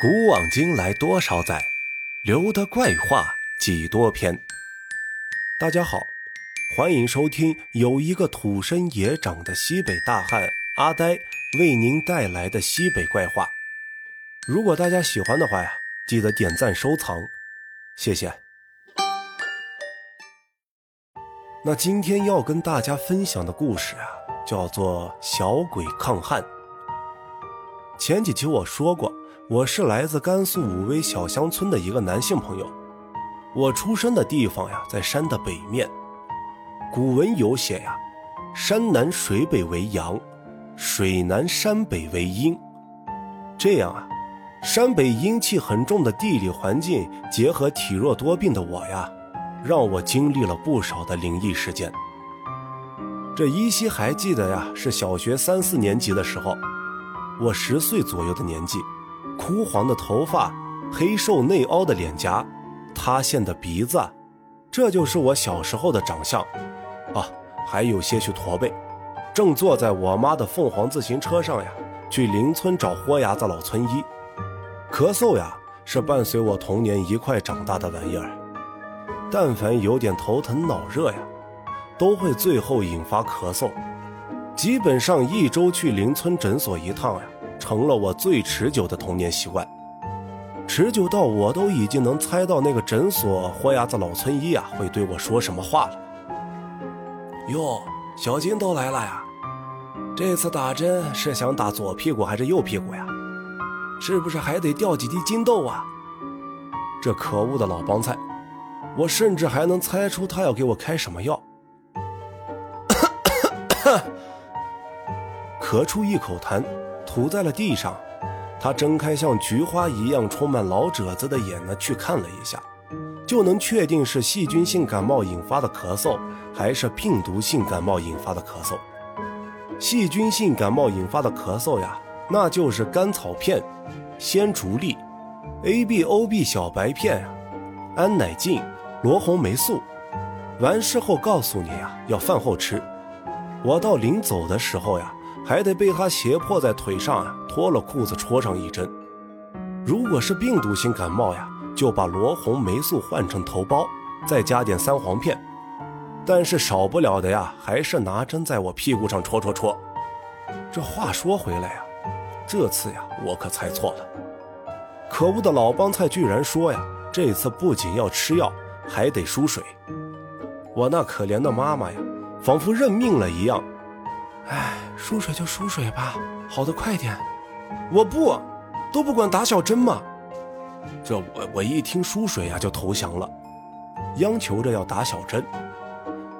古往今来多少载，留得怪话几多篇。大家好，欢迎收听有一个土生野长的西北大汉阿呆为您带来的西北怪话。如果大家喜欢的话呀，记得点赞收藏，谢谢。那今天要跟大家分享的故事啊，叫做《小鬼抗旱》。前几期我说过，我是来自甘肃武威小乡村的一个男性朋友。我出生的地方呀，在山的北面。古文有写呀：“山南水北为阳，水南山北为阴。”这样啊，山北阴气很重的地理环境，结合体弱多病的我呀，让我经历了不少的灵异事件。这依稀还记得呀，是小学三四年级的时候。我十岁左右的年纪，枯黄的头发，黑瘦内凹的脸颊，塌陷的鼻子，这就是我小时候的长相。啊，还有些许驼背，正坐在我妈的凤凰自行车上呀，去邻村找豁牙子老村医。咳嗽呀，是伴随我童年一块长大的玩意儿。但凡有点头疼脑热呀，都会最后引发咳嗽。基本上一周去邻村诊所一趟呀。成了我最持久的童年习惯，持久到我都已经能猜到那个诊所豁牙子老村医啊会对我说什么话了。哟，小金都来了呀！这次打针是想打左屁股还是右屁股呀？是不是还得掉几滴金豆啊？这可恶的老帮菜，我甚至还能猜出他要给我开什么药。咳出一口痰。吐在了地上，他睁开像菊花一样充满老褶子的眼呢，去看了一下，就能确定是细菌性感冒引发的咳嗽，还是病毒性感冒引发的咳嗽。细菌性感冒引发的咳嗽呀，那就是甘草片、鲜竹沥、A、B、O、B 小白片、安乃近、罗红霉素。完事后告诉你呀，要饭后吃。我到临走的时候呀。还得被他胁迫在腿上啊，脱了裤子戳上一针。如果是病毒性感冒呀，就把罗红霉素换成头孢，再加点三黄片。但是少不了的呀，还是拿针在我屁股上戳戳戳。这话说回来呀，这次呀，我可猜错了。可恶的老帮菜居然说呀，这次不仅要吃药，还得输水。我那可怜的妈妈呀，仿佛认命了一样。哎，输水就输水吧，好的快点。我不，都不管打小针吗？这我我一听输水呀就投降了，央求着要打小针。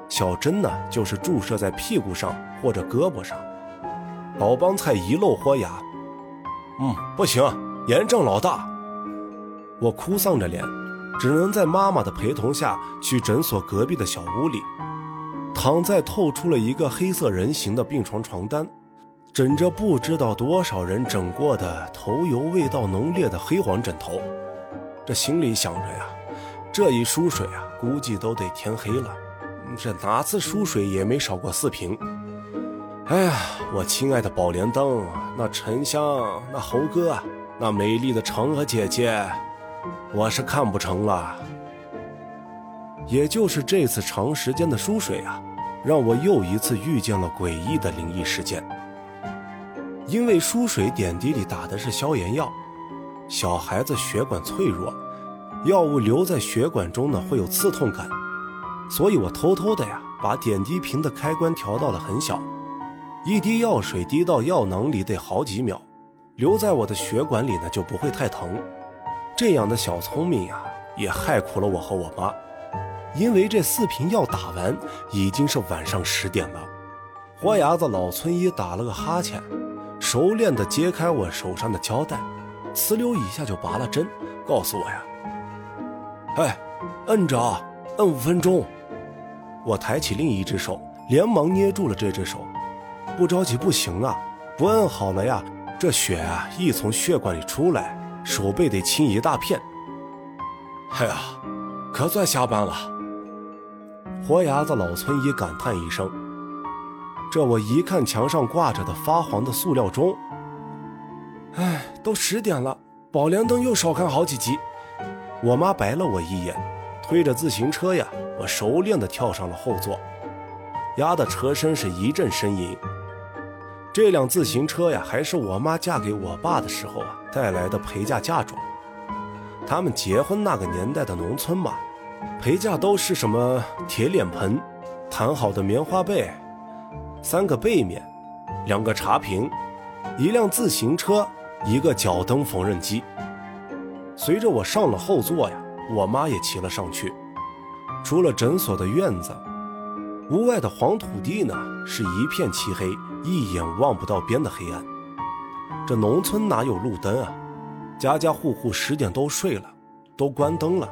小针呢，就是注射在屁股上或者胳膊上。老帮菜一露豁牙，嗯，不行，炎症老大。我哭丧着脸，只能在妈妈的陪同下去诊所隔壁的小屋里。躺在透出了一个黑色人形的病床床单，枕着不知道多少人整过的头油味道浓烈的黑黄枕头，这心里想着呀，这一输水啊，估计都得天黑了。这哪次输水也没少过四瓶。哎呀，我亲爱的宝莲灯，那沉香，那猴哥，那美丽的嫦娥姐姐，我是看不成了。也就是这次长时间的输水啊，让我又一次遇见了诡异的灵异事件。因为输水点滴里打的是消炎药，小孩子血管脆弱，药物留在血管中呢会有刺痛感，所以我偷偷的呀把点滴瓶的开关调到了很小，一滴药水滴到药囊里得好几秒，留在我的血管里呢就不会太疼。这样的小聪明呀，也害苦了我和我妈。因为这四瓶药打完，已经是晚上十点了。豁牙子老村医打了个哈欠，熟练地揭开我手上的胶带，呲溜一下就拔了针，告诉我呀：“哎，摁着，摁五分钟。”我抬起另一只手，连忙捏住了这只手。不着急不行啊，不摁好了呀，这血啊一从血管里出来，手背得青一大片。哎呀，可算下班了。活牙子老村医感叹一声：“这我一看墙上挂着的发黄的塑料钟，哎，都十点了，宝莲灯又少看好几集。我妈白了我一眼，推着自行车呀，我熟练地跳上了后座，压的车身是一阵呻吟。这辆自行车呀，还是我妈嫁给我爸的时候啊带来的陪嫁嫁妆。他们结婚那个年代的农村嘛，陪嫁都是什么铁脸盆、弹好的棉花被、三个被面、两个茶瓶、一辆自行车、一个脚蹬缝纫机。随着我上了后座呀，我妈也骑了上去。出了诊所的院子，屋外的黄土地呢，是一片漆黑。一眼望不到边的黑暗，这农村哪有路灯啊？家家户户十点都睡了，都关灯了，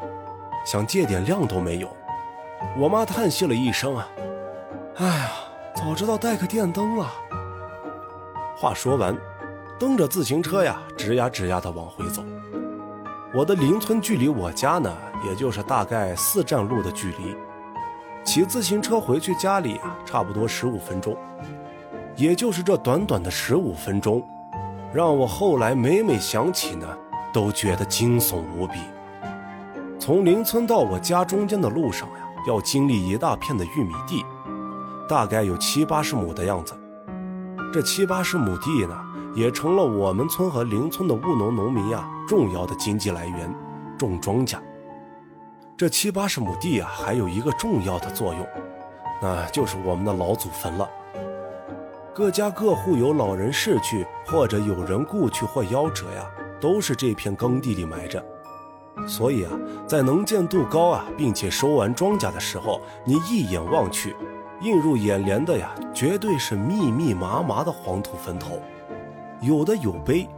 想借点亮都没有。我妈叹息了一声啊，哎呀，早知道带个电灯了。话说完，蹬着自行车呀，吱呀吱呀的往回走。我的邻村距离我家呢，也就是大概四站路的距离，骑自行车回去家里啊，差不多十五分钟。也就是这短短的十五分钟，让我后来每每想起呢，都觉得惊悚无比。从邻村到我家中间的路上呀，要经历一大片的玉米地，大概有七八十亩的样子。这七八十亩地呢，也成了我们村和邻村的务农农民呀重要的经济来源，种庄稼。这七八十亩地啊，还有一个重要的作用，那就是我们的老祖坟了。各家各户有老人逝去，或者有人故去或夭折呀，都是这片耕地里埋着。所以啊，在能见度高啊，并且收完庄稼的时候，你一眼望去，映入眼帘的呀，绝对是密密麻麻的黄土坟头。有的有碑，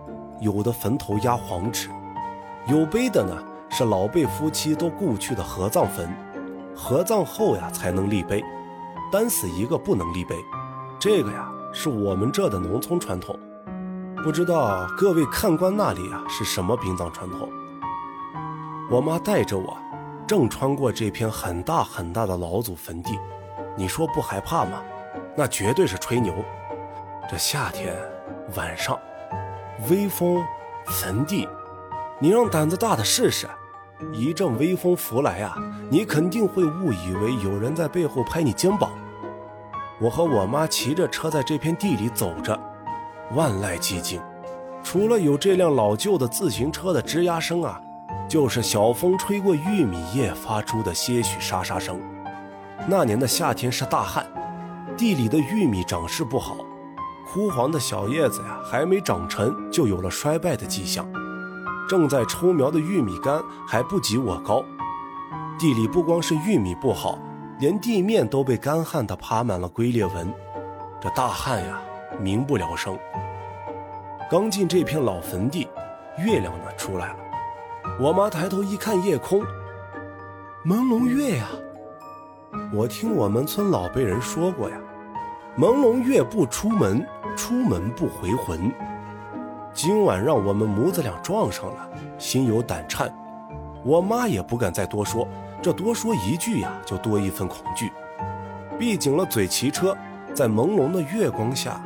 有的坟头压黄纸。有碑的呢，是老辈夫妻都故去的合葬坟，合葬后呀才能立碑，单死一个不能立碑。这个呀。是我们这的农村传统，不知道各位看官那里啊是什么殡葬传统？我妈带着我，正穿过这片很大很大的老祖坟地，你说不害怕吗？那绝对是吹牛。这夏天晚上，微风，坟地，你让胆子大的试试，一阵微风拂来啊，你肯定会误以为有人在背后拍你肩膀。我和我妈骑着车在这片地里走着，万籁寂静，除了有这辆老旧的自行车的吱呀声啊，就是小风吹过玉米叶发出的些许沙沙声。那年的夏天是大旱，地里的玉米长势不好，枯黄的小叶子呀还没长成就有了衰败的迹象。正在抽苗的玉米杆还不及我高，地里不光是玉米不好。连地面都被干旱的爬满了龟裂纹，这大旱呀，民不聊生。刚进这片老坟地，月亮呢出来了。我妈抬头一看夜空，朦胧月呀。我听我们村老辈人说过呀，朦胧月不出门，出门不回魂。今晚让我们母子俩撞上了，心有胆颤。我妈也不敢再多说。这多说一句呀，就多一份恐惧。闭紧了嘴骑车，在朦胧的月光下，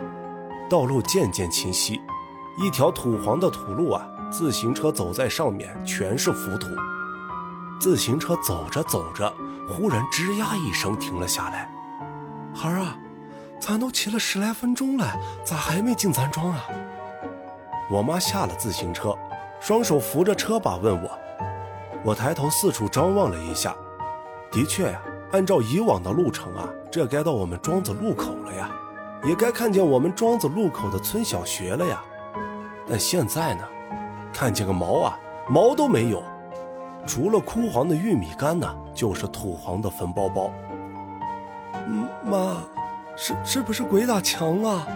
道路渐渐清晰。一条土黄的土路啊，自行车走在上面全是浮土。自行车走着走着，忽然吱呀一声停了下来。孩儿啊，咱都骑了十来分钟了，咋还没进咱庄啊？我妈下了自行车，双手扶着车把问我。我抬头四处张望了一下，的确呀，按照以往的路程啊，这该到我们庄子路口了呀，也该看见我们庄子路口的村小学了呀。但现在呢，看见个毛啊，毛都没有，除了枯黄的玉米杆呢，就是土黄的坟包包。嗯妈，是是不是鬼打墙啊？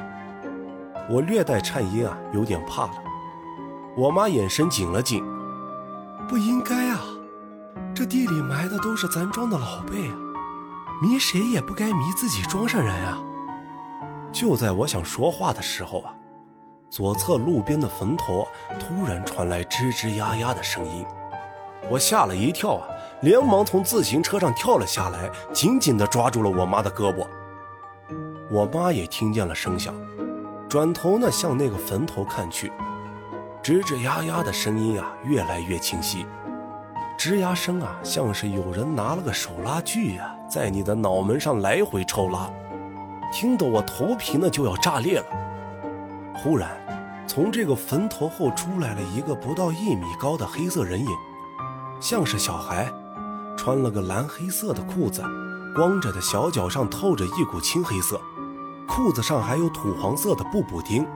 我略带颤音啊，有点怕了。我妈眼神紧了紧。不应该啊！这地里埋的都是咱庄的老辈啊，迷谁也不该迷自己庄上人啊！就在我想说话的时候啊，左侧路边的坟头突然传来吱吱呀呀的声音，我吓了一跳啊，连忙从自行车上跳了下来，紧紧地抓住了我妈的胳膊。我妈也听见了声响，转头呢向那个坟头看去，吱吱呀呀的声音啊，越来越清晰。吱呀声啊，像是有人拿了个手拉锯啊，在你的脑门上来回抽拉，听得我头皮呢就要炸裂了。忽然，从这个坟头后出来了一个不到一米高的黑色人影，像是小孩，穿了个蓝黑色的裤子，光着的小脚上透着一股青黑色，裤子上还有土黄色的布补丁。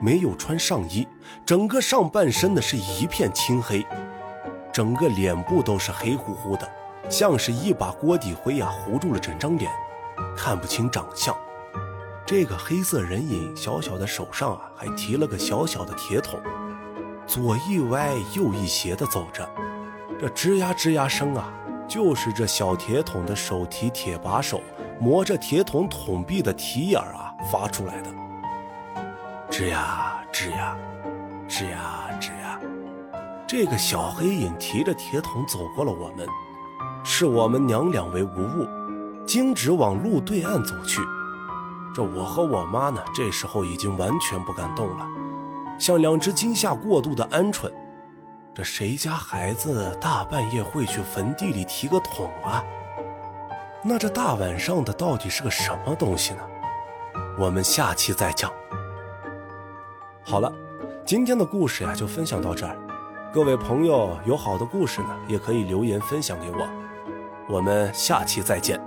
没有穿上衣，整个上半身的是一片青黑，整个脸部都是黑乎乎的，像是一把锅底灰呀糊住了整张脸，看不清长相。这个黑色人影小小的手上啊还提了个小小的铁桶，左一歪右一斜的走着，这吱呀吱呀声啊，就是这小铁桶的手提铁把手磨着铁桶桶壁的提眼啊发出来的。吱呀吱呀，吱呀吱呀，这个小黑影提着铁桶走过了我们，视我们娘两为无物，径直往路对岸走去。这我和我妈呢，这时候已经完全不敢动了，像两只惊吓过度的鹌鹑。这谁家孩子大半夜会去坟地里提个桶啊？那这大晚上的到底是个什么东西呢？我们下期再讲。好了，今天的故事呀就分享到这儿。各位朋友有好的故事呢，也可以留言分享给我。我们下期再见。